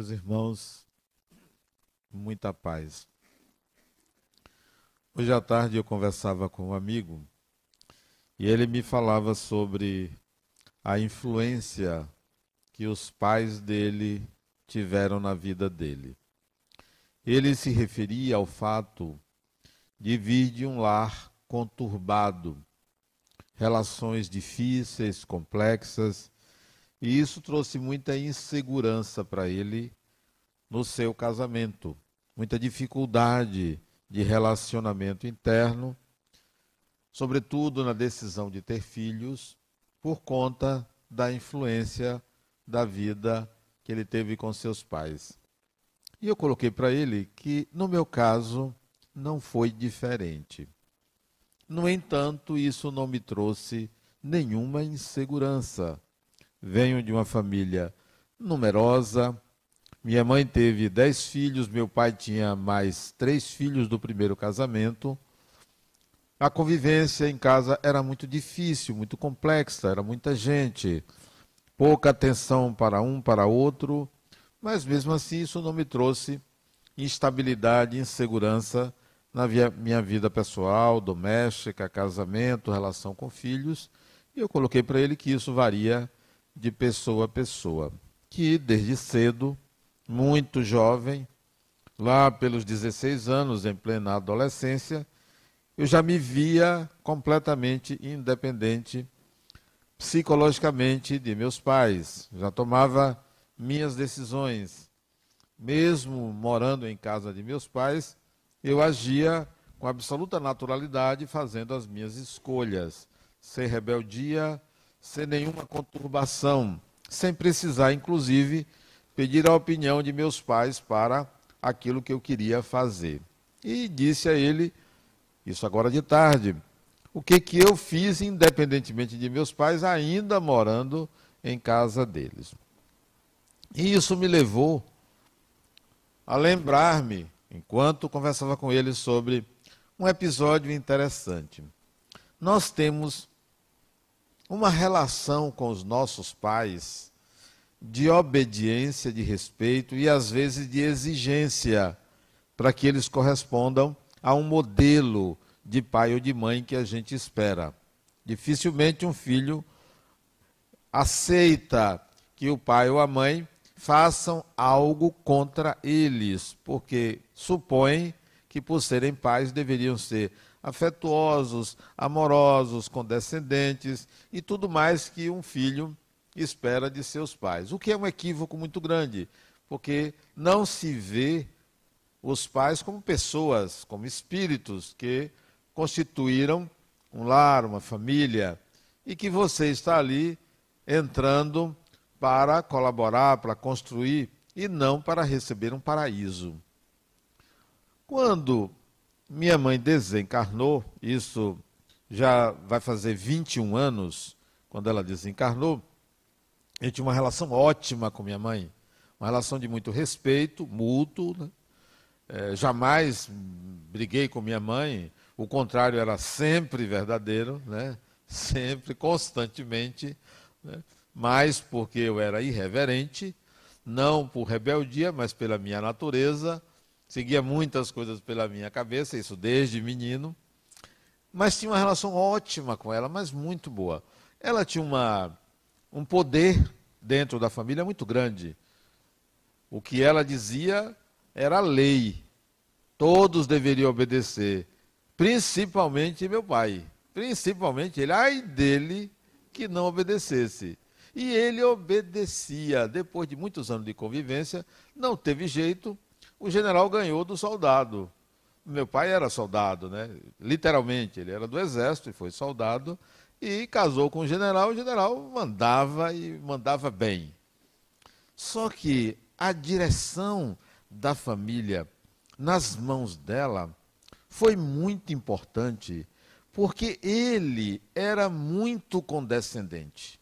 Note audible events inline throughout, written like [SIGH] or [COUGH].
meus irmãos, muita paz. Hoje à tarde eu conversava com um amigo e ele me falava sobre a influência que os pais dele tiveram na vida dele. Ele se referia ao fato de vir de um lar conturbado, relações difíceis, complexas, e isso trouxe muita insegurança para ele no seu casamento, muita dificuldade de relacionamento interno, sobretudo na decisão de ter filhos, por conta da influência da vida que ele teve com seus pais. E eu coloquei para ele que, no meu caso, não foi diferente. No entanto, isso não me trouxe nenhuma insegurança. Venho de uma família numerosa. Minha mãe teve dez filhos, meu pai tinha mais três filhos do primeiro casamento. A convivência em casa era muito difícil, muito complexa, era muita gente, pouca atenção para um, para outro, mas mesmo assim isso não me trouxe instabilidade, insegurança na minha vida pessoal, doméstica, casamento, relação com filhos, e eu coloquei para ele que isso varia de pessoa a pessoa. Que desde cedo, muito jovem, lá pelos 16 anos, em plena adolescência, eu já me via completamente independente psicologicamente de meus pais. Já tomava minhas decisões. Mesmo morando em casa de meus pais, eu agia com absoluta naturalidade, fazendo as minhas escolhas, sem rebeldia, sem nenhuma conturbação, sem precisar, inclusive, pedir a opinião de meus pais para aquilo que eu queria fazer. E disse a ele, isso agora de tarde, o que, que eu fiz, independentemente de meus pais, ainda morando em casa deles. E isso me levou a lembrar-me enquanto conversava com ele sobre um episódio interessante. Nós temos uma relação com os nossos pais de obediência, de respeito e às vezes de exigência para que eles correspondam a um modelo de pai ou de mãe que a gente espera. Dificilmente um filho aceita que o pai ou a mãe façam algo contra eles, porque supõem que, por serem pais, deveriam ser afetuosos, amorosos, condescendentes e tudo mais que um filho espera de seus pais. O que é um equívoco muito grande, porque não se vê os pais como pessoas, como espíritos que constituíram um lar, uma família, e que você está ali entrando para colaborar, para construir e não para receber um paraíso. Quando minha mãe desencarnou, isso já vai fazer 21 anos, quando ela desencarnou, eu tinha uma relação ótima com minha mãe, uma relação de muito respeito mútuo. Né? É, jamais briguei com minha mãe, o contrário era sempre verdadeiro, né? sempre, constantemente. Né? mas porque eu era irreverente, não por rebeldia, mas pela minha natureza, seguia muitas coisas pela minha cabeça, isso desde menino, mas tinha uma relação ótima com ela, mas muito boa. Ela tinha uma, um poder dentro da família muito grande. O que ela dizia era lei. Todos deveriam obedecer, principalmente meu pai. Principalmente ele, ai dele que não obedecesse. E ele obedecia. Depois de muitos anos de convivência, não teve jeito, o general ganhou do soldado. Meu pai era soldado, né? literalmente, ele era do exército e foi soldado, e casou com o general, o general mandava e mandava bem. Só que a direção da família nas mãos dela foi muito importante, porque ele era muito condescendente.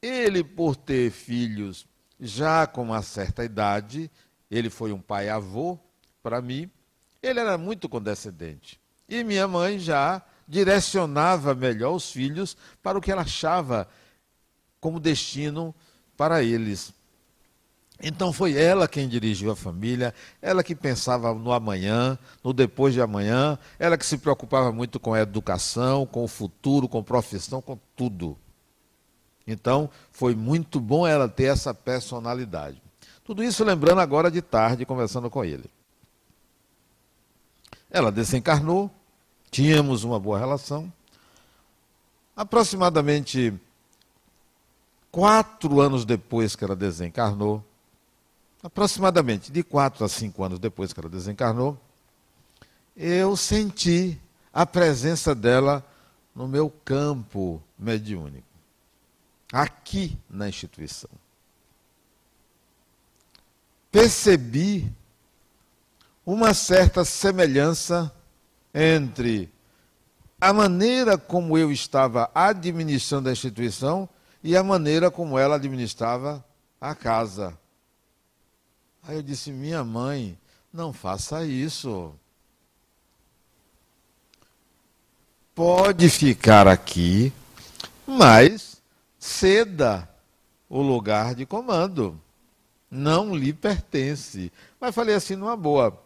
Ele, por ter filhos já com uma certa idade, ele foi um pai-avô para mim, ele era muito condescendente. E minha mãe já direcionava melhor os filhos para o que ela achava como destino para eles. Então foi ela quem dirigiu a família, ela que pensava no amanhã, no depois de amanhã, ela que se preocupava muito com a educação, com o futuro, com profissão, com tudo. Então foi muito bom ela ter essa personalidade. Tudo isso lembrando agora de tarde, conversando com ele. Ela desencarnou, tínhamos uma boa relação. Aproximadamente quatro anos depois que ela desencarnou, aproximadamente de quatro a cinco anos depois que ela desencarnou, eu senti a presença dela no meu campo mediúnico, aqui na instituição. Percebi uma certa semelhança entre a maneira como eu estava administrando a instituição e a maneira como ela administrava a casa. Aí eu disse: Minha mãe, não faça isso. Pode ficar aqui, mas ceda o lugar de comando. Não lhe pertence. Mas falei assim, numa boa.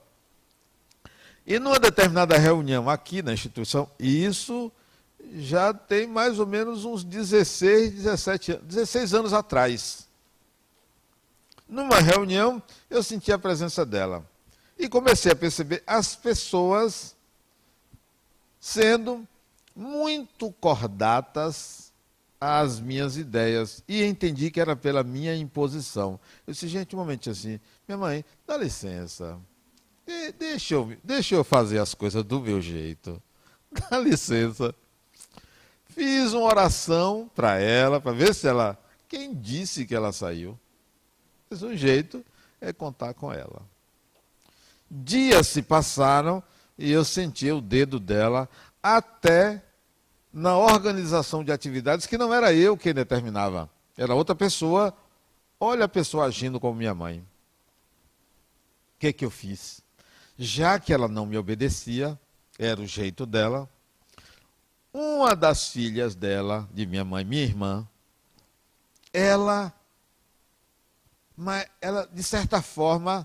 E numa determinada reunião aqui na instituição, isso já tem mais ou menos uns 16, 17 anos, 16 anos atrás. Numa reunião, eu senti a presença dela. E comecei a perceber as pessoas sendo muito cordatas às minhas ideias. E entendi que era pela minha imposição. Eu disse, gente, um momento assim, minha mãe, dá licença. De, deixa, eu, deixa eu fazer as coisas do meu jeito. [LAUGHS] Dá licença. Fiz uma oração para ela, para ver se ela. Quem disse que ela saiu? Mas o jeito é contar com ela. Dias se passaram e eu senti o dedo dela até na organização de atividades que não era eu quem determinava, era outra pessoa. Olha a pessoa agindo como minha mãe. O que, que eu fiz? Já que ela não me obedecia, era o jeito dela, uma das filhas dela, de minha mãe, minha irmã, ela mas ela, de certa forma,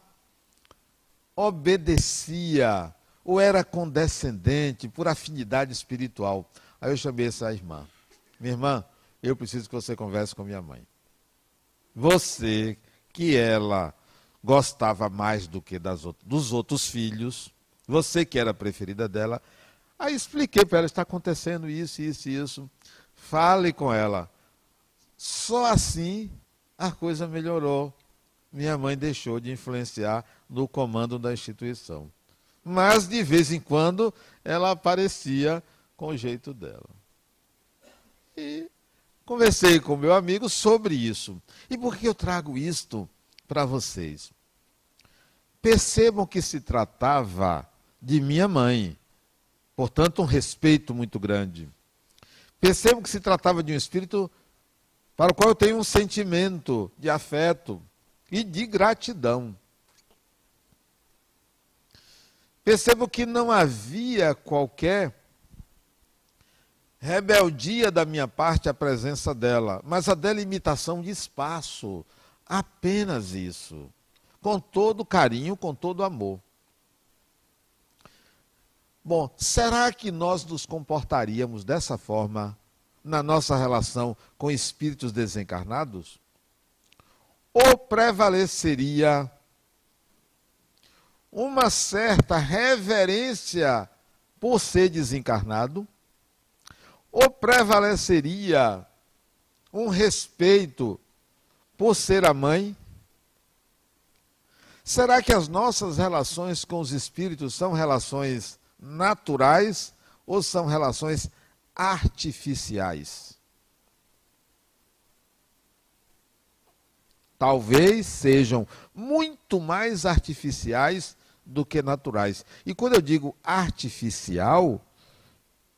obedecia ou era condescendente por afinidade espiritual. Aí eu chamei essa irmã. Minha irmã, eu preciso que você converse com minha mãe. Você, que ela gostava mais do que das, dos outros filhos, você que era a preferida dela, aí expliquei para ela, está acontecendo isso, isso, isso. Fale com ela. Só assim a coisa melhorou. Minha mãe deixou de influenciar no comando da instituição. Mas, de vez em quando, ela aparecia com o jeito dela. E conversei com meu amigo sobre isso. E por que eu trago isto para vocês? Percebam que se tratava de minha mãe, portanto, um respeito muito grande. Percebam que se tratava de um espírito para o qual eu tenho um sentimento de afeto e de gratidão. Percebo que não havia qualquer rebeldia da minha parte à presença dela, mas a delimitação de espaço. Apenas isso. Com todo carinho, com todo amor. Bom, será que nós nos comportaríamos dessa forma na nossa relação com espíritos desencarnados? Ou prevaleceria uma certa reverência por ser desencarnado? Ou prevaleceria um respeito por ser a mãe? Será que as nossas relações com os espíritos são relações naturais ou são relações artificiais. Talvez sejam muito mais artificiais do que naturais. E quando eu digo artificial,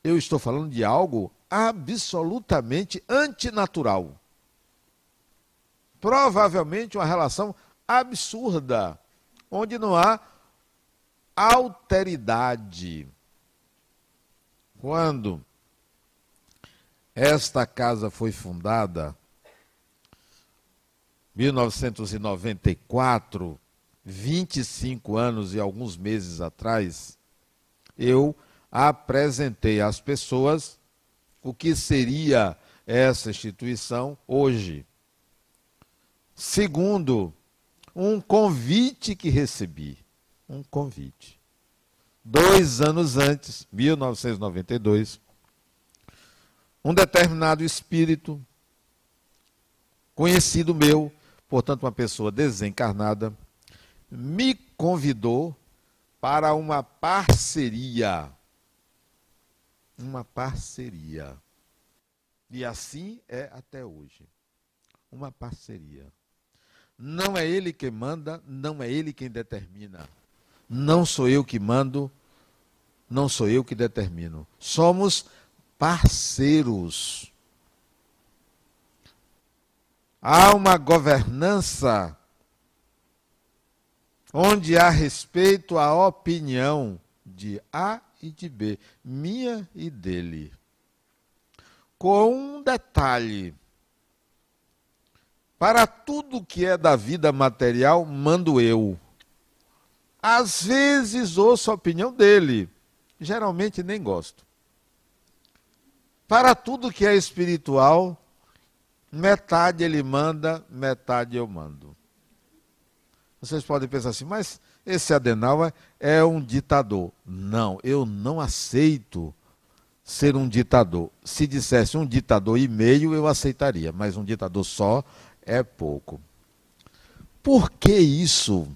eu estou falando de algo absolutamente antinatural. Provavelmente uma relação absurda, onde não há alteridade. Quando esta casa foi fundada, 1994, 25 anos e alguns meses atrás, eu apresentei às pessoas o que seria essa instituição hoje. Segundo, um convite que recebi. Um convite. Dois anos antes, 1992, um determinado espírito, conhecido meu, portanto, uma pessoa desencarnada, me convidou para uma parceria. Uma parceria. E assim é até hoje. Uma parceria. Não é ele quem manda, não é ele quem determina. Não sou eu que mando, não sou eu que determino. Somos parceiros. Há uma governança onde há respeito à opinião de A e de B, minha e dele. Com um detalhe: para tudo que é da vida material, mando eu. Às vezes ouço a opinião dele, geralmente nem gosto. Para tudo que é espiritual, metade ele manda, metade eu mando. Vocês podem pensar assim, mas esse Adenauer é um ditador. Não, eu não aceito ser um ditador. Se dissesse um ditador e meio, eu aceitaria, mas um ditador só é pouco. Por que isso?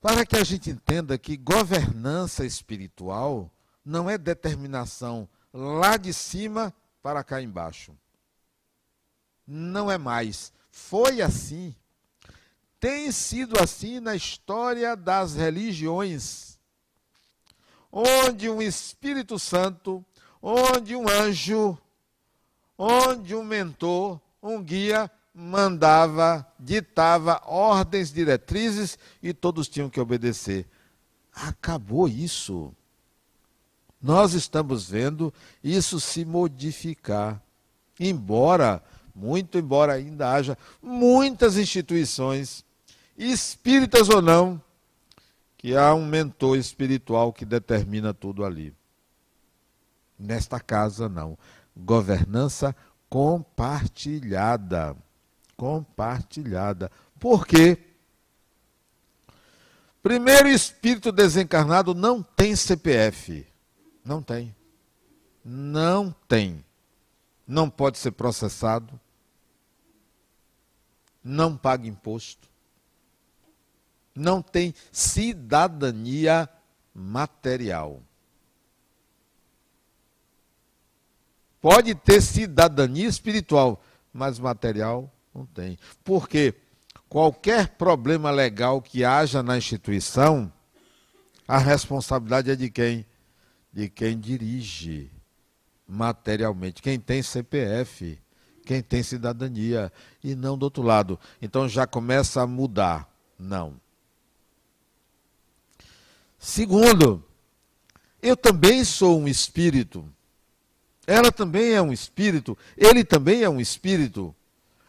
Para que a gente entenda que governança espiritual não é determinação lá de cima para cá embaixo. Não é mais. Foi assim. Tem sido assim na história das religiões, onde um Espírito Santo, onde um anjo, onde um mentor, um guia mandava, ditava ordens, diretrizes e todos tinham que obedecer. Acabou isso nós estamos vendo isso se modificar. Embora, muito embora ainda haja muitas instituições, espíritas ou não, que há um mentor espiritual que determina tudo ali. Nesta casa, não. Governança compartilhada. Compartilhada. Por quê? Primeiro, espírito desencarnado não tem CPF. Não tem. Não tem. Não pode ser processado. Não paga imposto. Não tem cidadania material. Pode ter cidadania espiritual, mas material não tem. Porque qualquer problema legal que haja na instituição, a responsabilidade é de quem? de quem dirige materialmente, quem tem CPF, quem tem cidadania, e não do outro lado. Então já começa a mudar. Não. Segundo, eu também sou um espírito. Ela também é um espírito. Ele também é um espírito.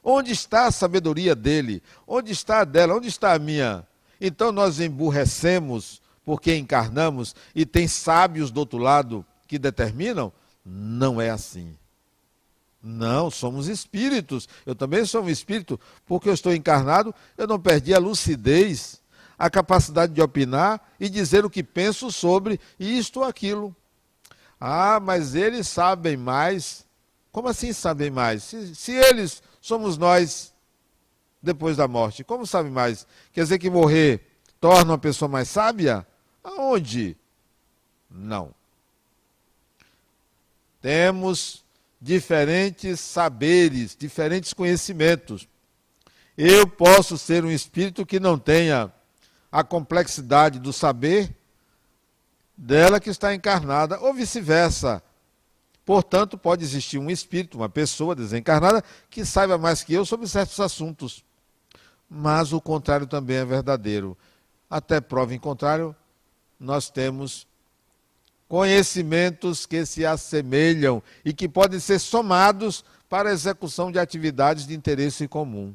Onde está a sabedoria dele? Onde está a dela? Onde está a minha? Então nós emburrecemos porque encarnamos e tem sábios do outro lado que determinam? Não é assim. Não, somos espíritos. Eu também sou um espírito, porque eu estou encarnado, eu não perdi a lucidez, a capacidade de opinar e dizer o que penso sobre isto ou aquilo. Ah, mas eles sabem mais. Como assim sabem mais? Se, se eles somos nós depois da morte, como sabem mais? Quer dizer que morrer torna uma pessoa mais sábia? Aonde? Não. Temos diferentes saberes, diferentes conhecimentos. Eu posso ser um espírito que não tenha a complexidade do saber dela que está encarnada, ou vice-versa. Portanto, pode existir um espírito, uma pessoa desencarnada, que saiba mais que eu sobre certos assuntos. Mas o contrário também é verdadeiro. Até prova em contrário, nós temos conhecimentos que se assemelham e que podem ser somados para a execução de atividades de interesse comum.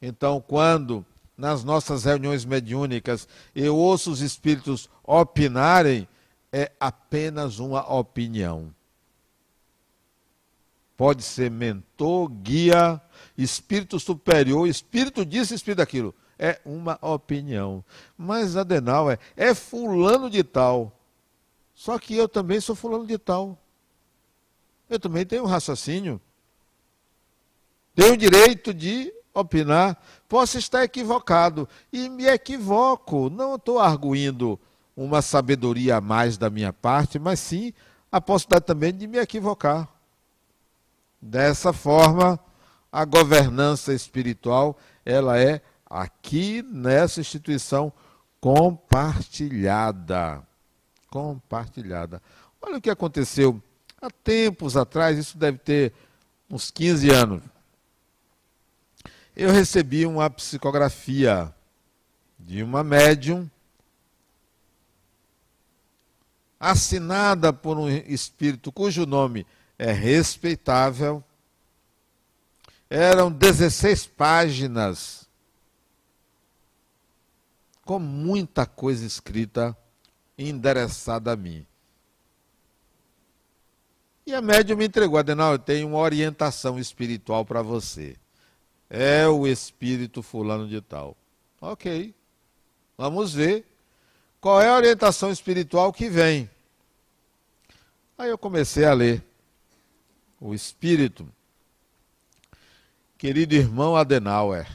Então, quando nas nossas reuniões mediúnicas eu ouço os espíritos opinarem, é apenas uma opinião. Pode ser mentor, guia, espírito superior, espírito disso, espírito daquilo. É uma opinião. Mas Adenal é, é fulano de tal. Só que eu também sou fulano de tal. Eu também tenho um raciocínio. Tenho o direito de opinar. Posso estar equivocado. E me equivoco. Não estou arguindo uma sabedoria a mais da minha parte, mas sim a possibilidade também de me equivocar. Dessa forma, a governança espiritual, ela é aqui nessa instituição compartilhada. Compartilhada. Olha o que aconteceu há tempos atrás, isso deve ter uns 15 anos. Eu recebi uma psicografia de uma médium assinada por um espírito cujo nome é respeitável. Eram 16 páginas com muita coisa escrita endereçada a mim. E a médium me entregou, Adenal, eu tenho uma orientação espiritual para você. É o espírito fulano de tal. Ok. Vamos ver qual é a orientação espiritual que vem. Aí eu comecei a ler o espírito. Querido irmão Adenauer.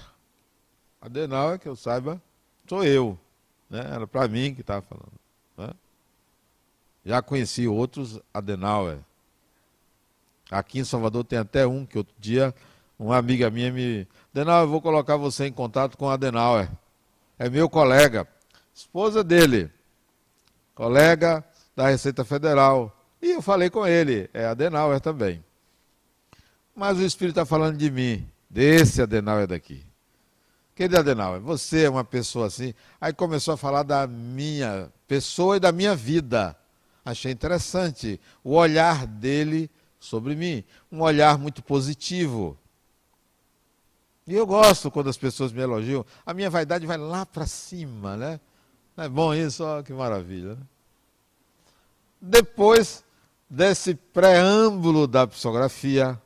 Adenauer, que eu saiba, sou eu. Né? Era para mim que estava falando. Né? Já conheci outros Adenauer. Aqui em Salvador tem até um que outro dia uma amiga minha me. Adenauer, eu vou colocar você em contato com Adenauer. É meu colega, esposa dele, colega da Receita Federal. E eu falei com ele, é Adenauer também. Mas o Espírito está falando de mim, desse Adenauer daqui. Querido Adenauer, você é uma pessoa assim. Aí começou a falar da minha pessoa e da minha vida. Achei interessante o olhar dele sobre mim. Um olhar muito positivo. E eu gosto quando as pessoas me elogiam. A minha vaidade vai lá para cima, né? Não é bom isso? Oh, que maravilha. Né? Depois desse preâmbulo da psicografia,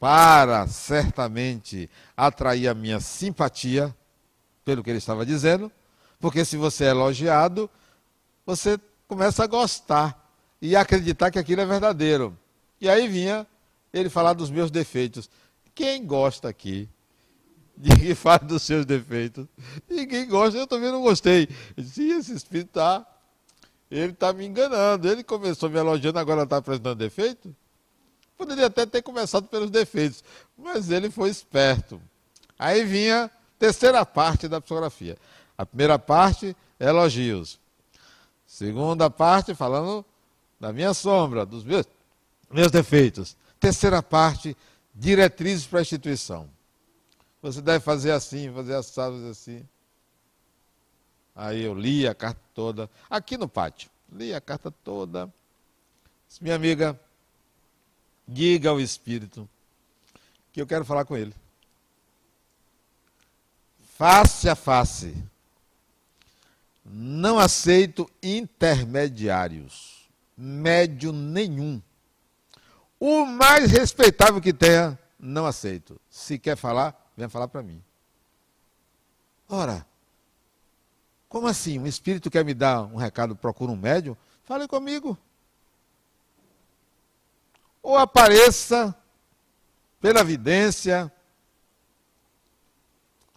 para certamente atrair a minha simpatia pelo que ele estava dizendo, porque se você é elogiado, você começa a gostar e acreditar que aquilo é verdadeiro. E aí vinha ele falar dos meus defeitos. Quem gosta aqui que [LAUGHS] fala dos seus defeitos? Ninguém gosta, eu também não gostei. Disse, esse espírito está, ele está me enganando. Ele começou me elogiando, agora está apresentando defeito? Poderia até ter começado pelos defeitos, mas ele foi esperto. Aí vinha a terceira parte da psicografia. A primeira parte, elogios. Segunda parte, falando da minha sombra, dos meus, meus defeitos. Terceira parte, diretrizes para a instituição. Você deve fazer assim, fazer assado, fazer assim. Aí eu li a carta toda, aqui no pátio. Li a carta toda. Minha amiga, Diga ao Espírito que eu quero falar com ele. Face a face. Não aceito intermediários. Médio nenhum. O mais respeitável que tenha, não aceito. Se quer falar, venha falar para mim. Ora, como assim? Um espírito quer me dar um recado, procura um médium? Fale comigo ou apareça pela vidência,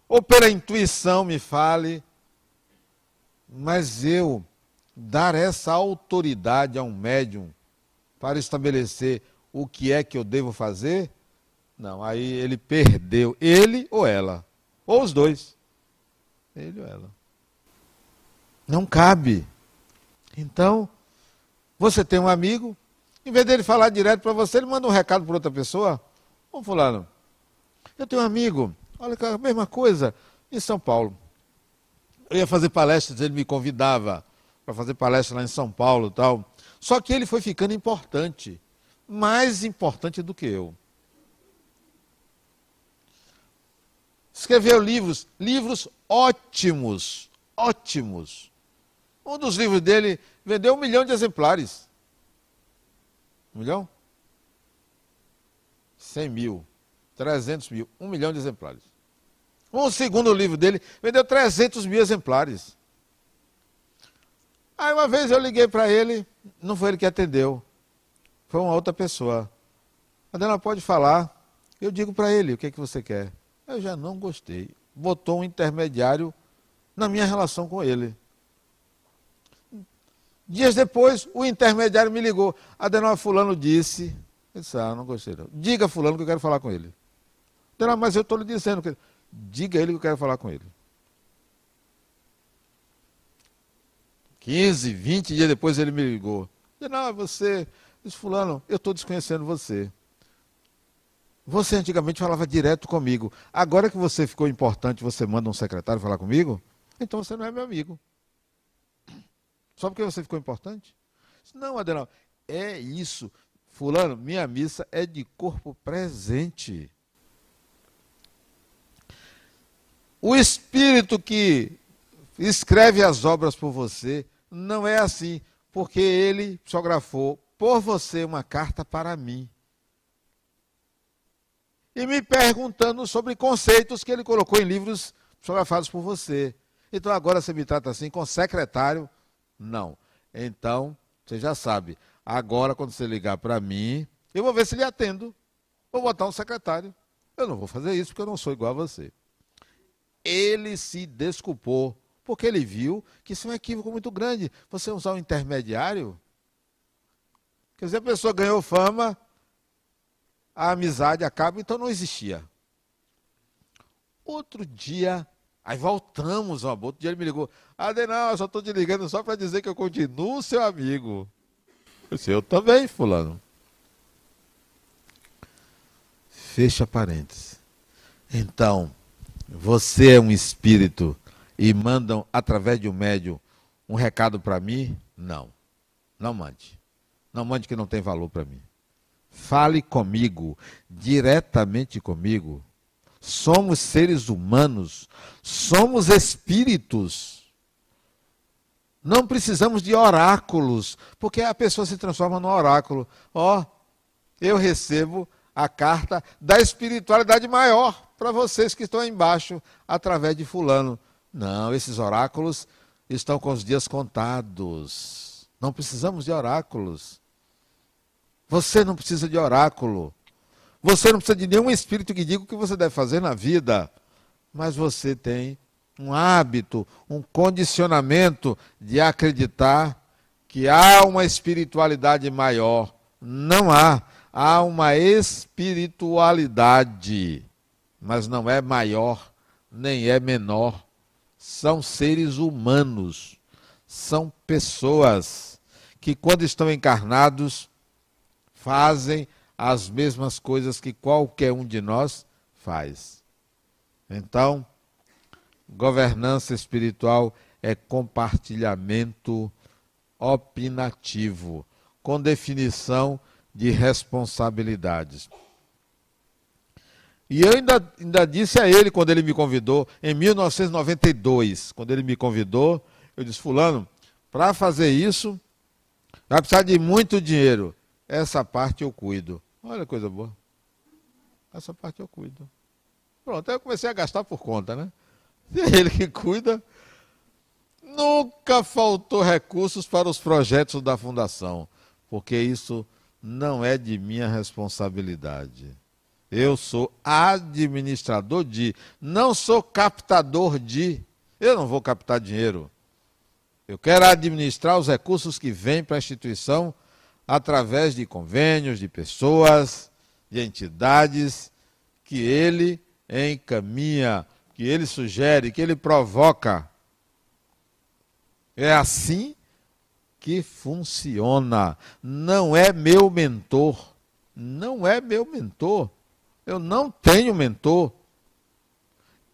ou pela intuição me fale, mas eu dar essa autoridade a um médium para estabelecer o que é que eu devo fazer, não, aí ele perdeu, ele ou ela, ou os dois, ele ou ela. Não cabe. Então, você tem um amigo, em vez dele falar direto para você, ele manda um recado para outra pessoa. Ô fulano, eu tenho um amigo, olha a mesma coisa, em São Paulo. Eu ia fazer palestras, ele me convidava para fazer palestra lá em São Paulo tal. Só que ele foi ficando importante. Mais importante do que eu. Escreveu livros, livros ótimos, ótimos. Um dos livros dele vendeu um milhão de exemplares. Um milhão? Cem mil, trezentos mil, um milhão de exemplares. Um segundo livro dele vendeu trezentos mil exemplares. Aí uma vez eu liguei para ele, não foi ele que atendeu, foi uma outra pessoa. Adela pode falar, eu digo para ele o que, é que você quer. Eu já não gostei. Botou um intermediário na minha relação com ele. Dias depois, o intermediário me ligou. Adenal, fulano disse. Eu disse, ah, não gostei não. Diga fulano que eu quero falar com ele. Adenal, mas eu estou lhe dizendo que... Diga ele que eu quero falar com ele. 15, 20 dias depois ele me ligou. Adenal, você... Disse, fulano, eu estou desconhecendo você. Você antigamente falava direto comigo. Agora que você ficou importante, você manda um secretário falar comigo? Então você não é meu amigo. Só porque você ficou importante? Não, Adenal, é isso. Fulano, minha missa é de corpo presente. O Espírito que escreve as obras por você não é assim, porque ele psicografou por você uma carta para mim. E me perguntando sobre conceitos que ele colocou em livros psicografados por você. Então agora você me trata assim com secretário não. Então, você já sabe. Agora, quando você ligar para mim, eu vou ver se lhe atendo. Vou botar um secretário. Eu não vou fazer isso porque eu não sou igual a você. Ele se desculpou, porque ele viu que isso é um equívoco muito grande. Você usar um intermediário. Quer dizer, a pessoa ganhou fama, a amizade acaba, então não existia. Outro dia, Aí voltamos ao outro dia ele me ligou. Adenal, eu só estou te ligando só para dizer que eu continuo seu amigo. Eu disse, eu também, fulano. Fecha parênteses. Então, você é um espírito e mandam através de um médium um recado para mim? Não. Não mande. Não mande que não tem valor para mim. Fale comigo, diretamente comigo, somos seres humanos, somos espíritos. Não precisamos de oráculos, porque a pessoa se transforma no oráculo. Ó, oh, eu recebo a carta da espiritualidade maior para vocês que estão aí embaixo, através de Fulano. Não, esses oráculos estão com os dias contados. Não precisamos de oráculos. Você não precisa de oráculo. Você não precisa de nenhum espírito que diga o que você deve fazer na vida, mas você tem um hábito, um condicionamento de acreditar que há uma espiritualidade maior. Não há. Há uma espiritualidade, mas não é maior, nem é menor. São seres humanos, são pessoas que, quando estão encarnados, fazem as mesmas coisas que qualquer um de nós faz. Então, governança espiritual é compartilhamento opinativo, com definição de responsabilidades. E eu ainda, ainda disse a ele, quando ele me convidou, em 1992, quando ele me convidou, eu disse: Fulano, para fazer isso, vai precisar de muito dinheiro. Essa parte eu cuido. Olha coisa boa. Essa parte eu cuido. Pronto, aí eu comecei a gastar por conta, né? [LAUGHS] É ele que cuida. Nunca faltou recursos para os projetos da fundação, porque isso não é de minha responsabilidade. Eu sou administrador de, não sou captador de. Eu não vou captar dinheiro. Eu quero administrar os recursos que vêm para a instituição através de convênios, de pessoas, de entidades que ele encaminha, que ele sugere, que ele provoca. É assim que funciona. Não é meu mentor. Não é meu mentor. Eu não tenho mentor.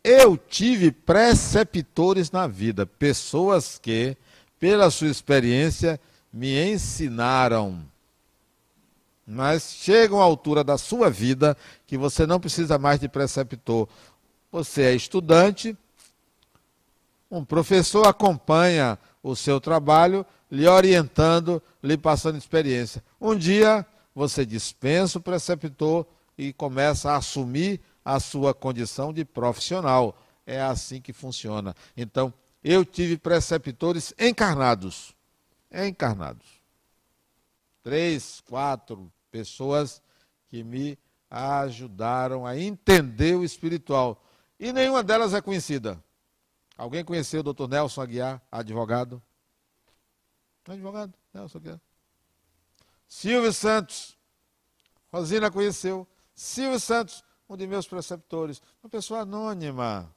Eu tive preceptores na vida, pessoas que, pela sua experiência, me ensinaram. Mas chega uma altura da sua vida que você não precisa mais de preceptor. Você é estudante, um professor acompanha o seu trabalho, lhe orientando, lhe passando experiência. Um dia você dispensa o preceptor e começa a assumir a sua condição de profissional. É assim que funciona. Então, eu tive preceptores encarnados. Encarnados. Três, quatro pessoas que me ajudaram a entender o espiritual. E nenhuma delas é conhecida. Alguém conheceu o doutor Nelson Aguiar, advogado? Advogado, Nelson Aguiar. Silvio Santos. Rosina conheceu. Silvio Santos, um de meus preceptores. Uma pessoa anônima.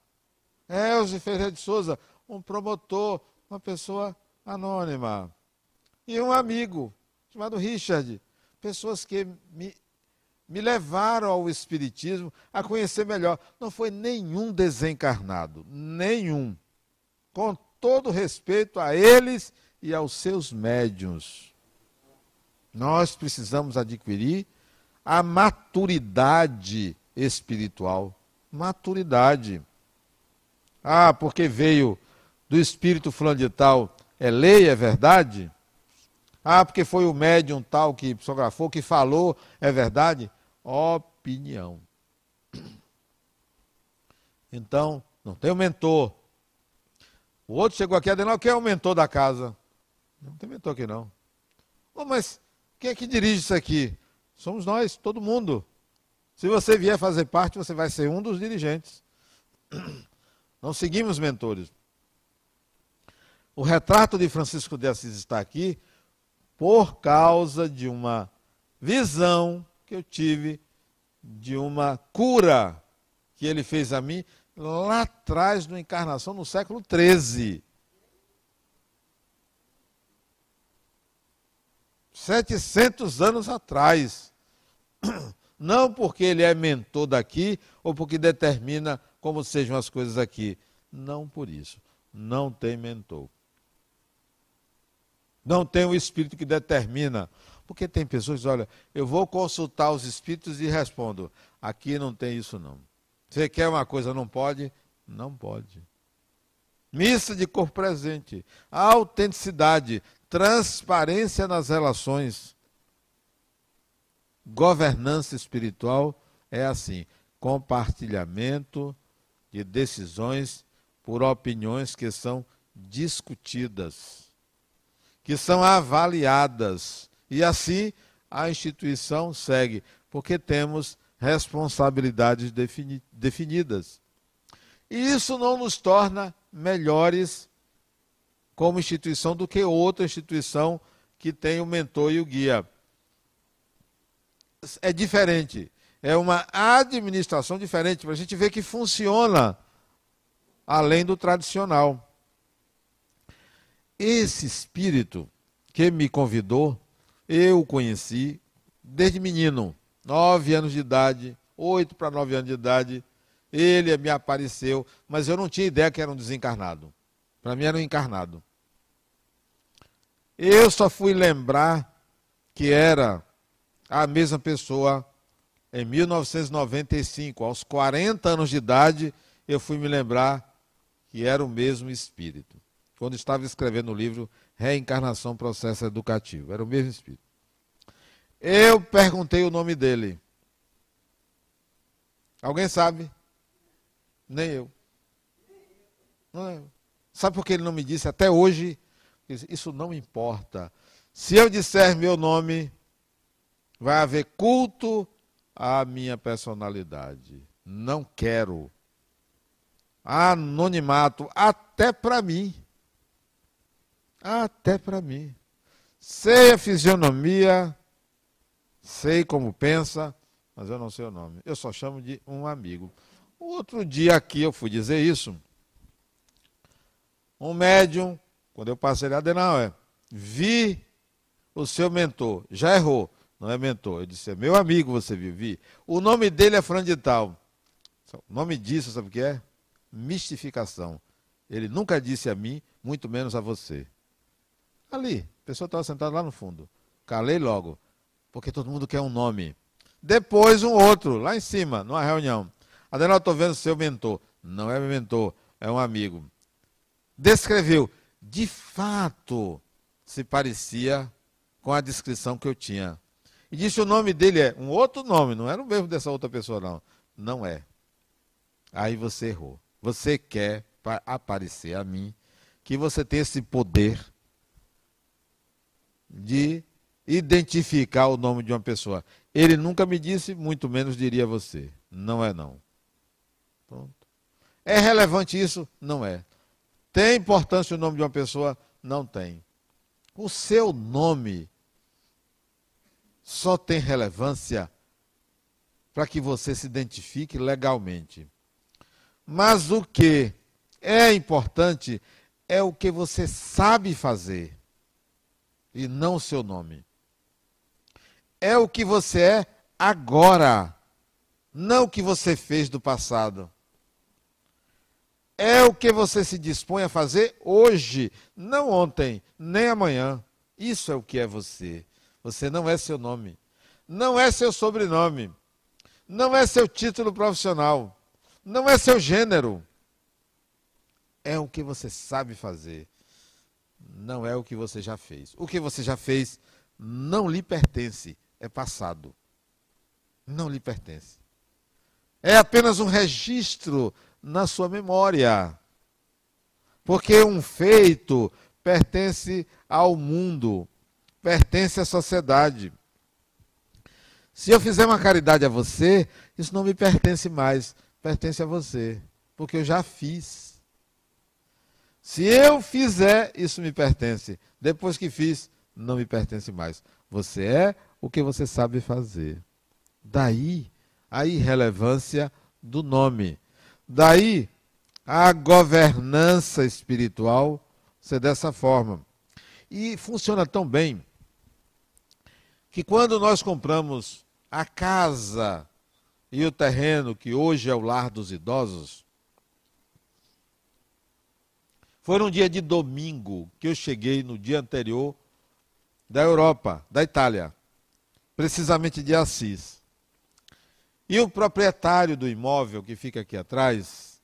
Elze Ferreira de Souza, um promotor, uma pessoa anônima. E um amigo, chamado Richard. Pessoas que me, me levaram ao Espiritismo a conhecer melhor. Não foi nenhum desencarnado, nenhum. Com todo respeito a eles e aos seus médiums. Nós precisamos adquirir a maturidade espiritual. Maturidade. Ah, porque veio do espírito fulano de tal, é lei, é verdade? Ah, porque foi o médium tal que psicografou, que falou, é verdade? Opinião. Então, não tem o um mentor. O outro chegou aqui a dizer, quem é o mentor da casa? Não tem mentor aqui não. Oh, mas quem é que dirige isso aqui? Somos nós, todo mundo. Se você vier fazer parte, você vai ser um dos dirigentes. Não seguimos mentores. O retrato de Francisco de Assis está aqui por causa de uma visão que eu tive de uma cura que ele fez a mim lá atrás, no encarnação, no século XIII. 700 anos atrás. [CLEARS THROAT] Não porque ele é mentor daqui ou porque determina como sejam as coisas aqui. Não por isso. Não tem mentor. Não tem o espírito que determina. Porque tem pessoas olha, eu vou consultar os espíritos e respondo. Aqui não tem isso não. Você quer uma coisa, não pode? Não pode. Missa de cor presente. Autenticidade. Transparência nas relações. Governança espiritual é assim: compartilhamento de decisões por opiniões que são discutidas que são avaliadas. E assim a instituição segue, porque temos responsabilidades defini definidas. E isso não nos torna melhores como instituição do que outra instituição que tem o mentor e o guia. É diferente. É uma administração diferente, para a gente ver que funciona além do tradicional. Esse espírito que me convidou, eu conheci desde menino, nove anos de idade, oito para nove anos de idade. Ele me apareceu, mas eu não tinha ideia que era um desencarnado. Para mim era um encarnado. Eu só fui lembrar que era a mesma pessoa em 1995, aos 40 anos de idade, eu fui me lembrar que era o mesmo espírito quando estava escrevendo o livro Reencarnação Processo Educativo. Era o mesmo espírito. Eu perguntei o nome dele. Alguém sabe? Nem eu. Não é. Sabe por que ele não me disse até hoje? Isso não importa. Se eu disser meu nome, vai haver culto à minha personalidade. Não quero. Anonimato, até para mim. Até para mim. Sei a fisionomia, sei como pensa, mas eu não sei o nome. Eu só chamo de um amigo. Outro dia aqui eu fui dizer isso. Um médium, quando eu passei lá, é, vi o seu mentor, já errou, não é mentor. Eu disse, é meu amigo, você viu, vi. O nome dele é Fran de Tal. O nome disso, sabe o que é? Mistificação. Ele nunca disse a mim, muito menos a você. Ali, a pessoa estava sentada lá no fundo. Calei logo. porque todo mundo quer um nome. Depois um outro, lá em cima, numa reunião. Adenal, estou vendo seu mentor. Não é meu mentor, é um amigo. Descreveu. De fato, se parecia com a descrição que eu tinha. E disse o nome dele é um outro nome, não era o mesmo dessa outra pessoa, não. Não é. Aí você errou. Você quer aparecer a mim que você tem esse poder de identificar o nome de uma pessoa. Ele nunca me disse, muito menos diria você. Não é não. Pronto. É relevante isso? Não é. Tem importância o nome de uma pessoa? Não tem. O seu nome só tem relevância para que você se identifique legalmente. Mas o que é importante é o que você sabe fazer e não o seu nome. É o que você é agora, não o que você fez do passado. É o que você se dispõe a fazer hoje, não ontem, nem amanhã. Isso é o que é você. Você não é seu nome, não é seu sobrenome, não é seu título profissional, não é seu gênero. É o que você sabe fazer não é o que você já fez. O que você já fez não lhe pertence, é passado. Não lhe pertence. É apenas um registro na sua memória. Porque um feito pertence ao mundo, pertence à sociedade. Se eu fizer uma caridade a você, isso não me pertence mais, pertence a você, porque eu já fiz. Se eu fizer, isso me pertence. Depois que fiz, não me pertence mais. Você é o que você sabe fazer. Daí a irrelevância do nome. Daí a governança espiritual ser dessa forma. E funciona tão bem que quando nós compramos a casa e o terreno que hoje é o lar dos idosos, foi num dia de domingo que eu cheguei no dia anterior da Europa, da Itália, precisamente de Assis. E o proprietário do imóvel que fica aqui atrás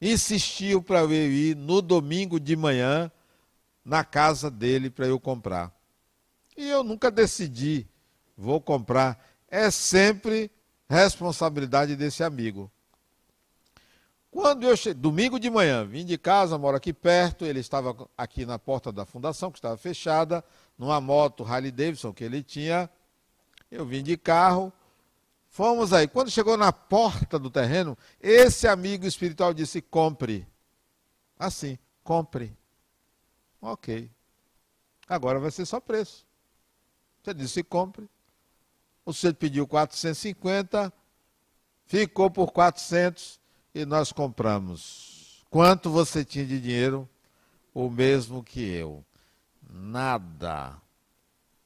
insistiu para eu ir no domingo de manhã na casa dele para eu comprar. E eu nunca decidi, vou comprar. É sempre responsabilidade desse amigo. Quando eu cheguei, domingo de manhã, vim de casa, moro aqui perto, ele estava aqui na porta da fundação, que estava fechada, numa moto Harley Davidson que ele tinha. Eu vim de carro, fomos aí. Quando chegou na porta do terreno, esse amigo espiritual disse: compre. Assim, compre. Ok. Agora vai ser só preço. Você disse: compre. O sujeito pediu 450, ficou por 400 e nós compramos. Quanto você tinha de dinheiro? O mesmo que eu. Nada.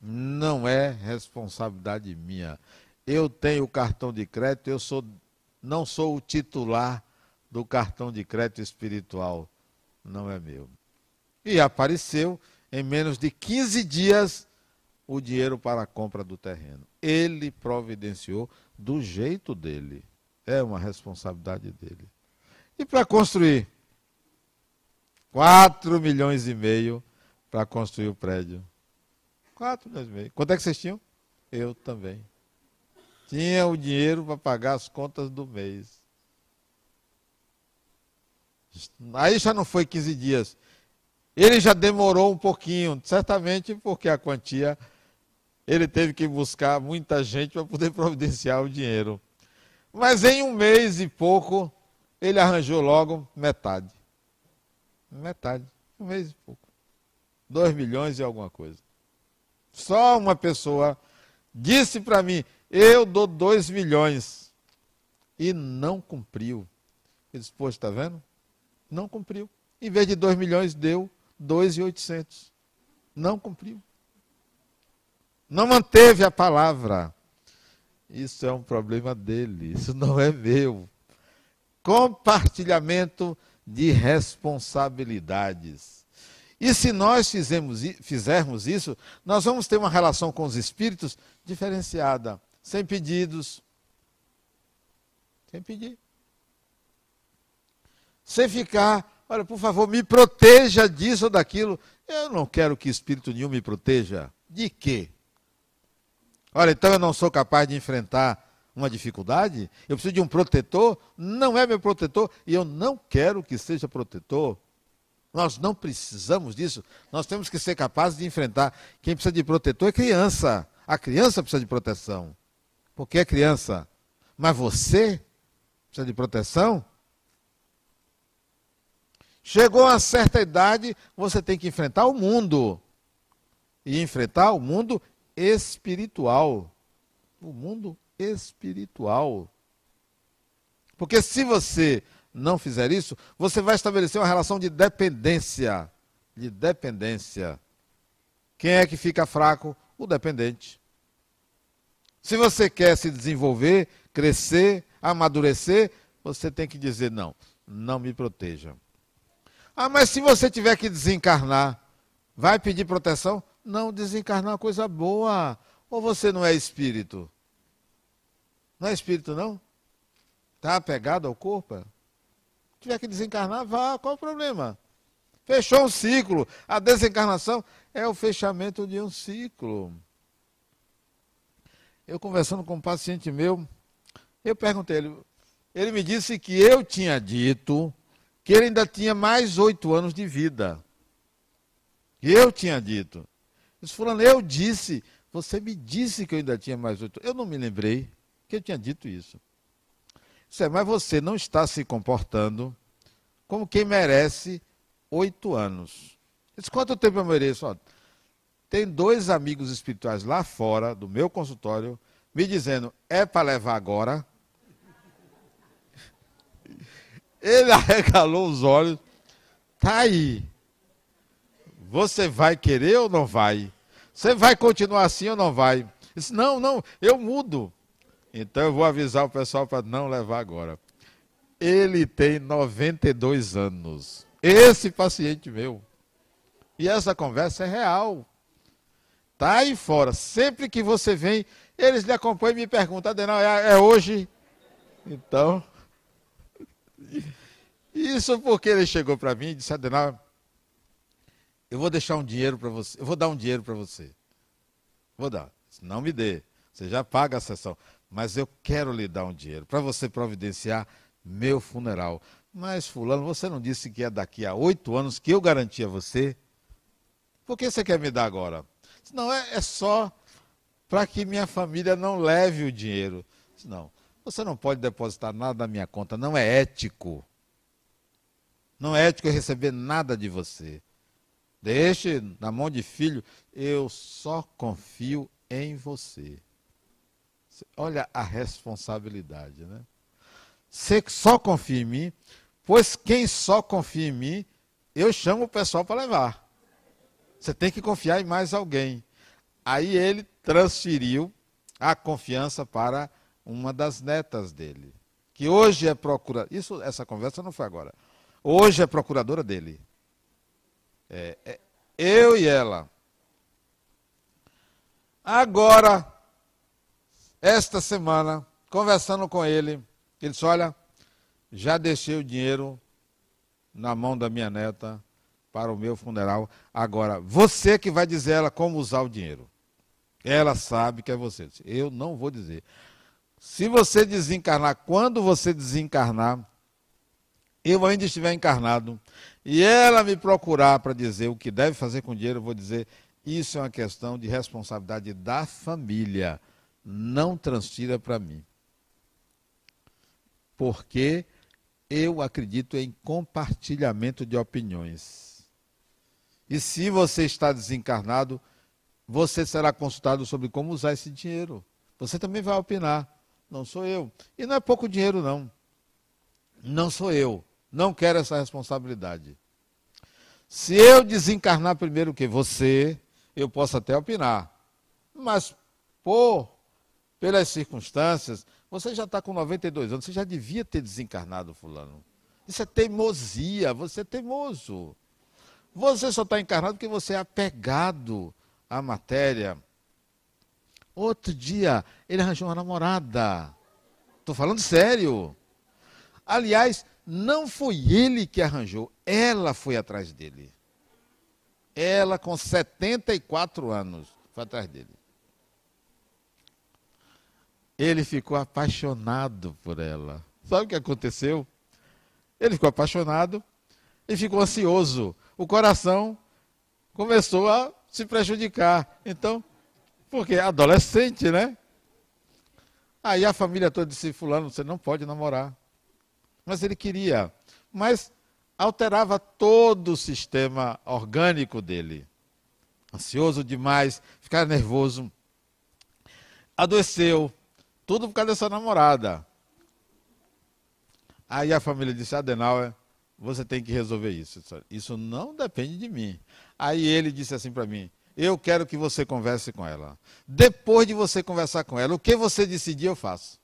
Não é responsabilidade minha. Eu tenho cartão de crédito, eu sou, não sou o titular do cartão de crédito espiritual. Não é meu. E apareceu em menos de 15 dias o dinheiro para a compra do terreno. Ele providenciou do jeito dele. É uma responsabilidade dele. E para construir? 4 milhões e meio para construir o prédio. 4 milhões e meio. Quanto é que vocês tinham? Eu também. Tinha o dinheiro para pagar as contas do mês. Aí já não foi 15 dias. Ele já demorou um pouquinho, certamente porque a quantia ele teve que buscar muita gente para poder [LAUGHS] providenciar o dinheiro. Mas em um mês e pouco, ele arranjou logo metade. Metade. Um mês e pouco. Dois milhões e alguma coisa. Só uma pessoa disse para mim: eu dou dois milhões. E não cumpriu. Ele disse: Poxa, está vendo? Não cumpriu. Em vez de dois milhões, deu dois e oitocentos. Não cumpriu. Não manteve a palavra. Isso é um problema dele, isso não é meu. Compartilhamento de responsabilidades. E se nós fizermos, fizermos isso, nós vamos ter uma relação com os espíritos diferenciada, sem pedidos. Sem pedir. Sem ficar, olha, por favor, me proteja disso ou daquilo. Eu não quero que espírito nenhum me proteja. De quê? Olha, então eu não sou capaz de enfrentar uma dificuldade? Eu preciso de um protetor? Não é meu protetor e eu não quero que seja protetor. Nós não precisamos disso. Nós temos que ser capazes de enfrentar. Quem precisa de protetor é criança. A criança precisa de proteção. Porque é criança. Mas você precisa de proteção? Chegou a certa idade, você tem que enfrentar o mundo. E enfrentar o mundo espiritual. O mundo espiritual. Porque se você não fizer isso, você vai estabelecer uma relação de dependência. De dependência. Quem é que fica fraco? O dependente. Se você quer se desenvolver, crescer, amadurecer, você tem que dizer: não, não me proteja. Ah, mas se você tiver que desencarnar, vai pedir proteção? Não, desencarnar é uma coisa boa. Ou você não é espírito? Não é espírito, não? Está apegado ao corpo? tiver que desencarnar, vá, qual o problema? Fechou um ciclo. A desencarnação é o fechamento de um ciclo. Eu conversando com um paciente meu, eu perguntei ele, ele me disse que eu tinha dito que ele ainda tinha mais oito anos de vida. Eu tinha dito. Disse, fulano, eu disse, você me disse que eu ainda tinha mais oito. Eu não me lembrei que eu tinha dito isso. Disse, mas você não está se comportando como quem merece oito anos. Disse, quanto tempo eu mereço? Tem dois amigos espirituais lá fora do meu consultório me dizendo, é para levar agora? [LAUGHS] Ele arregalou os olhos. Tá aí. Você vai querer ou não vai? Você vai continuar assim ou não vai? Disse, não, não, eu mudo. Então eu vou avisar o pessoal para não levar agora. Ele tem 92 anos. Esse paciente meu. E essa conversa é real. Tá aí fora. Sempre que você vem, eles lhe acompanham e me perguntam, Adenal, é, é hoje? Então. [LAUGHS] Isso porque ele chegou para mim e disse, Adenal, eu vou deixar um dinheiro para você, eu vou dar um dinheiro para você. Vou dar. Não me dê. Você já paga a sessão mas eu quero lhe dar um dinheiro para você providenciar meu funeral. Mas, Fulano, você não disse que é daqui a oito anos que eu garanti a você? Por que você quer me dar agora? Não, é, é só para que minha família não leve o dinheiro. Não, você não pode depositar nada na minha conta, não é ético. Não é ético eu receber nada de você. Deixe na mão de filho, eu só confio em você. Olha a responsabilidade, né? Você só confia em mim, pois quem só confia em mim, eu chamo o pessoal para levar. Você tem que confiar em mais alguém. Aí ele transferiu a confiança para uma das netas dele, que hoje é procuradora. Isso, essa conversa não foi agora. Hoje é procuradora dele. É, é, eu e ela. Agora, esta semana, conversando com ele, ele disse: Olha, já deixei o dinheiro na mão da minha neta para o meu funeral. Agora, você que vai dizer ela como usar o dinheiro. Ela sabe que é você. Eu não vou dizer. Se você desencarnar, quando você desencarnar, eu ainda estiver encarnado, e ela me procurar para dizer o que deve fazer com o dinheiro, eu vou dizer: isso é uma questão de responsabilidade da família não transfira para mim. Porque eu acredito em compartilhamento de opiniões. E se você está desencarnado, você será consultado sobre como usar esse dinheiro. Você também vai opinar. Não sou eu. E não é pouco dinheiro, não. Não sou eu. Não quero essa responsabilidade. Se eu desencarnar primeiro que você, eu posso até opinar. Mas por pelas circunstâncias, você já está com 92 anos, você já devia ter desencarnado, fulano. Isso é teimosia, você é teimoso. Você só está encarnado porque você é apegado à matéria. Outro dia, ele arranjou uma namorada. Estou falando sério. Aliás, não foi ele que arranjou, ela foi atrás dele. Ela, com 74 anos, foi atrás dele. Ele ficou apaixonado por ela. Sabe o que aconteceu? Ele ficou apaixonado e ficou ansioso. O coração começou a se prejudicar. Então, porque adolescente, né? Aí a família toda disse: Fulano, você não pode namorar. Mas ele queria. Mas alterava todo o sistema orgânico dele. Ansioso demais, ficava nervoso. Adoeceu. Tudo por causa dessa namorada. Aí a família disse: Adenauer, você tem que resolver isso. Isso não depende de mim. Aí ele disse assim para mim: Eu quero que você converse com ela. Depois de você conversar com ela, o que você decidir, eu faço.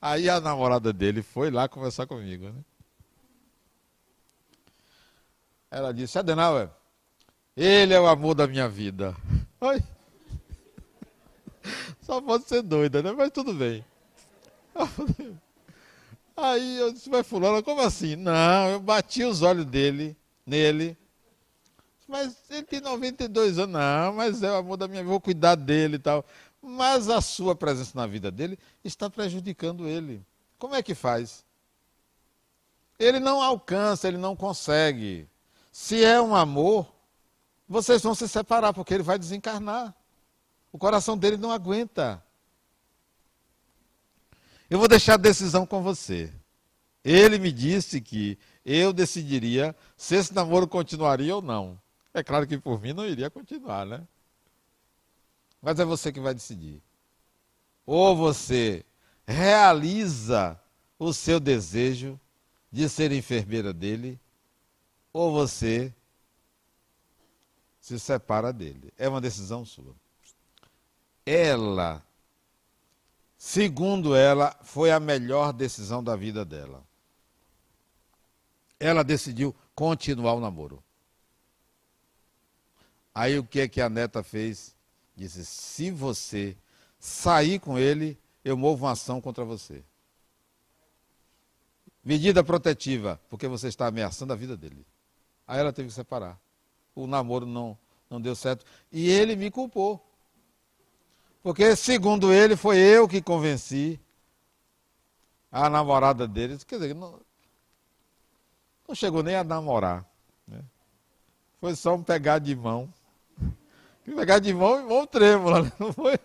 Aí a namorada dele foi lá conversar comigo. Né? Ela disse: Adenauer, ele é o amor da minha vida. [LAUGHS] Oi. Só pode ser doida, né? Mas tudo bem. [LAUGHS] Aí eu disse, mas fulano, como assim? Não, eu bati os olhos dele, nele. Mas ele tem 92 anos. Não, mas é o amor da minha vida, vou cuidar dele e tal. Mas a sua presença na vida dele está prejudicando ele. Como é que faz? Ele não alcança, ele não consegue. Se é um amor, vocês vão se separar, porque ele vai desencarnar. O coração dele não aguenta. Eu vou deixar a decisão com você. Ele me disse que eu decidiria se esse namoro continuaria ou não. É claro que por mim não iria continuar, né? Mas é você que vai decidir. Ou você realiza o seu desejo de ser enfermeira dele, ou você se separa dele. É uma decisão sua. Ela segundo ela, foi a melhor decisão da vida dela. Ela decidiu continuar o namoro. Aí o que é que a neta fez? Disse: se você sair com ele, eu movo uma ação contra você. Medida protetiva, porque você está ameaçando a vida dele. Aí ela teve que separar. O namoro não, não deu certo. E ele me culpou. Porque, segundo ele, foi eu que convenci a namorada dele. Quer dizer, não, não chegou nem a namorar. Né? Foi só um pegar de mão. Pegar de mão e mão trêmula. Né? Não foi?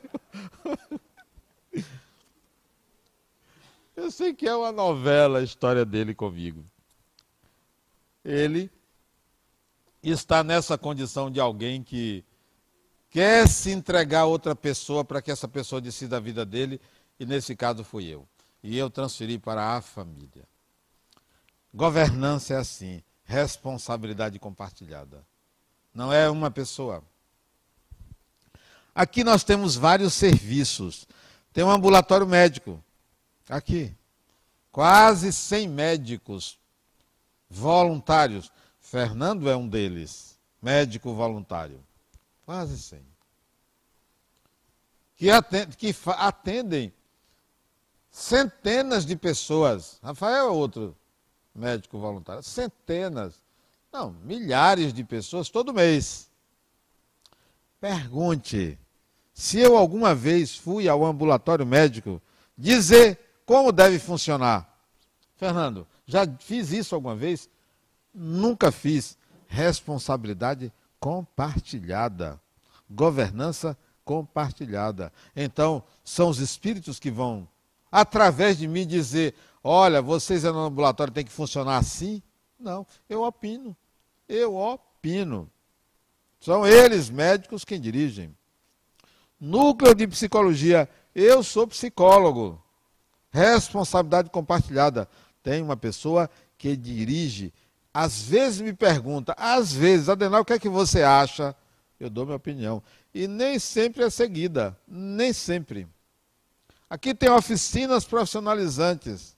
Eu sei que é uma novela a história dele comigo. Ele está nessa condição de alguém que quer se entregar a outra pessoa para que essa pessoa decida a vida dele, e nesse caso fui eu. E eu transferi para a família. Governança é assim, responsabilidade compartilhada. Não é uma pessoa. Aqui nós temos vários serviços. Tem um ambulatório médico. Aqui. Quase 100 médicos voluntários. Fernando é um deles, médico voluntário quase 100, que atendem, que atendem centenas de pessoas. Rafael é outro médico voluntário. Centenas, não, milhares de pessoas todo mês. Pergunte se eu alguma vez fui ao ambulatório médico dizer como deve funcionar. Fernando, já fiz isso alguma vez? Nunca fiz. Responsabilidade compartilhada. Governança compartilhada. Então, são os espíritos que vão, através de mim, dizer: olha, vocês no ambulatório tem que funcionar assim? Não, eu opino. Eu opino. São eles, médicos, quem dirigem. Núcleo de psicologia. Eu sou psicólogo. Responsabilidade compartilhada. Tem uma pessoa que dirige às vezes me pergunta, às vezes, Adenal, o que é que você acha? Eu dou minha opinião. E nem sempre é seguida, nem sempre. Aqui tem oficinas profissionalizantes.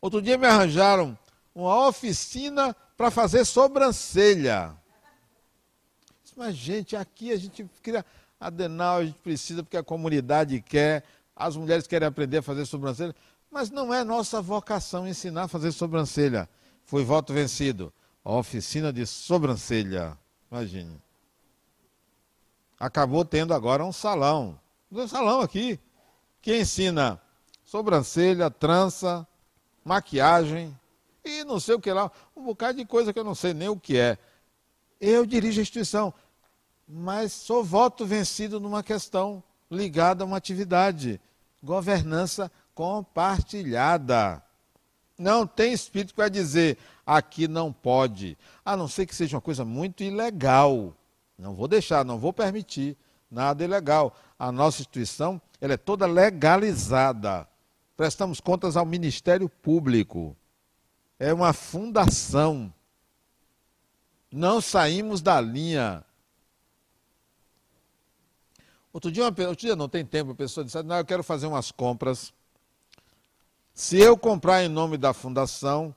Outro dia me arranjaram uma oficina para fazer sobrancelha. Mas, gente, aqui a gente cria adenal, a gente precisa porque a comunidade quer, as mulheres querem aprender a fazer sobrancelha, mas não é nossa vocação ensinar a fazer sobrancelha. Foi voto vencido. A oficina de sobrancelha. Imagine. Acabou tendo agora um salão. Um salão aqui. Que ensina sobrancelha, trança, maquiagem e não sei o que lá. Um bocado de coisa que eu não sei nem o que é. Eu dirijo a instituição, mas sou voto vencido numa questão ligada a uma atividade. Governança compartilhada. Não tem espírito que vai dizer aqui não pode, a não ser que seja uma coisa muito ilegal. Não vou deixar, não vou permitir nada ilegal. A nossa instituição ela é toda legalizada. Prestamos contas ao Ministério Público. É uma fundação. Não saímos da linha. Outro dia, uma, outro dia não tem tempo, a pessoa disse, não, eu quero fazer umas compras. Se eu comprar em nome da fundação,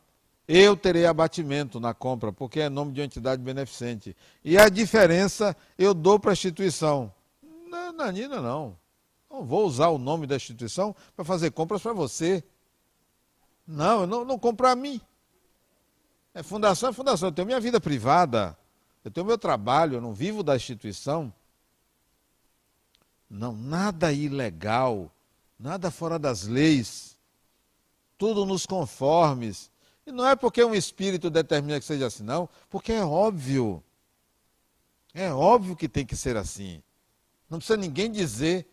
eu terei abatimento na compra, porque é nome de uma entidade beneficente. E a diferença eu dou para a instituição. Não, Nanina, não. Não vou usar o nome da instituição para fazer compras para você. Não, eu não, não compro a mim. É fundação, é fundação. Eu tenho minha vida privada, eu tenho meu trabalho, eu não vivo da instituição. Não, nada ilegal, nada fora das leis, tudo nos conformes. E não é porque um espírito determina que seja assim, não, porque é óbvio. É óbvio que tem que ser assim. Não precisa ninguém dizer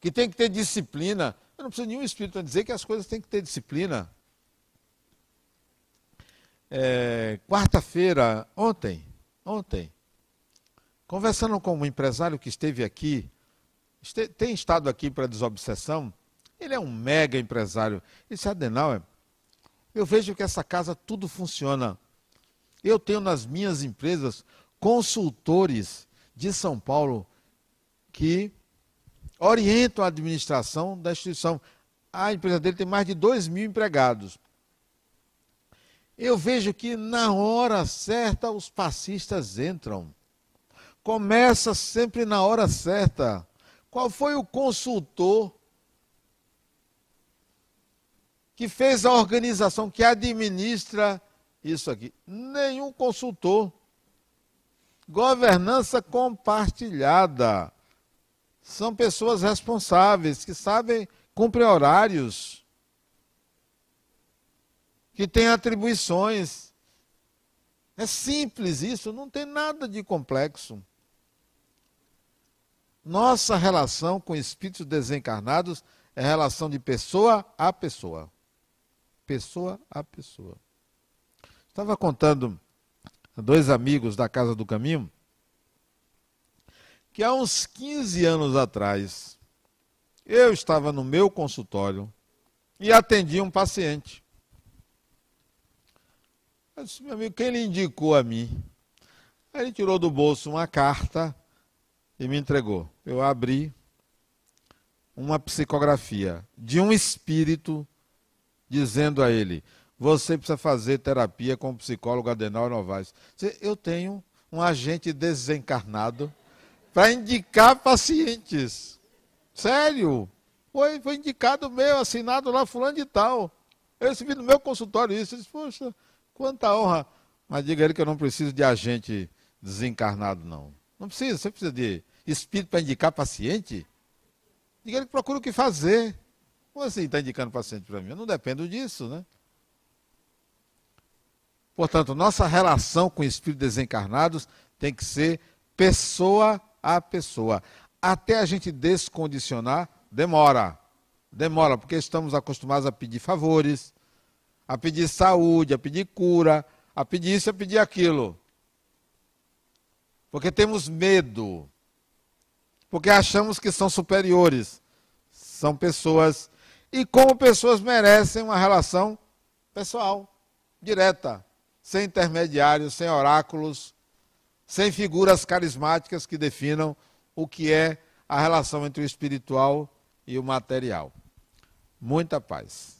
que tem que ter disciplina. Eu não preciso nenhum espírito dizer que as coisas têm que ter disciplina. É, Quarta-feira, ontem, ontem, conversando com um empresário que esteve aqui, tem estado aqui para desobsessão, ele é um mega empresário. Ele disse, Adenauer, eu vejo que essa casa tudo funciona. Eu tenho nas minhas empresas consultores de São Paulo que orientam a administração da instituição. A empresa dele tem mais de 2 mil empregados. Eu vejo que na hora certa os passistas entram. Começa sempre na hora certa. Qual foi o consultor que fez a organização que administra isso aqui? Nenhum consultor. Governança compartilhada. São pessoas responsáveis, que sabem, cumprem horários, que têm atribuições. É simples isso, não tem nada de complexo. Nossa relação com espíritos desencarnados é relação de pessoa a pessoa pessoa a pessoa. Estava contando a dois amigos da Casa do Caminho que há uns 15 anos atrás eu estava no meu consultório e atendi um paciente. Eu disse, meu amigo, quem lhe indicou a mim? Aí ele tirou do bolso uma carta e me entregou. Eu abri uma psicografia de um espírito dizendo a ele: você precisa fazer terapia com o psicólogo Adenal Novaes. Eu tenho um agente desencarnado para indicar pacientes. Sério? Foi, foi indicado meu, assinado lá, fulano de tal. Eu recebi no meu consultório isso. Eu disse, poxa, quanta honra. Mas diga ele que eu não preciso de agente desencarnado, não. Não precisa, você precisa de espírito para indicar paciente? Diga ele que procura o que fazer. Como assim está indicando paciente para mim? Eu não dependo disso, né? Portanto, nossa relação com espíritos desencarnados tem que ser pessoa a pessoa. Até a gente descondicionar, demora. Demora, porque estamos acostumados a pedir favores, a pedir saúde, a pedir cura, a pedir isso, a pedir aquilo. Porque temos medo. Porque achamos que são superiores. São pessoas e como pessoas merecem uma relação pessoal, direta, sem intermediários, sem oráculos, sem figuras carismáticas que definam o que é a relação entre o espiritual e o material. Muita paz.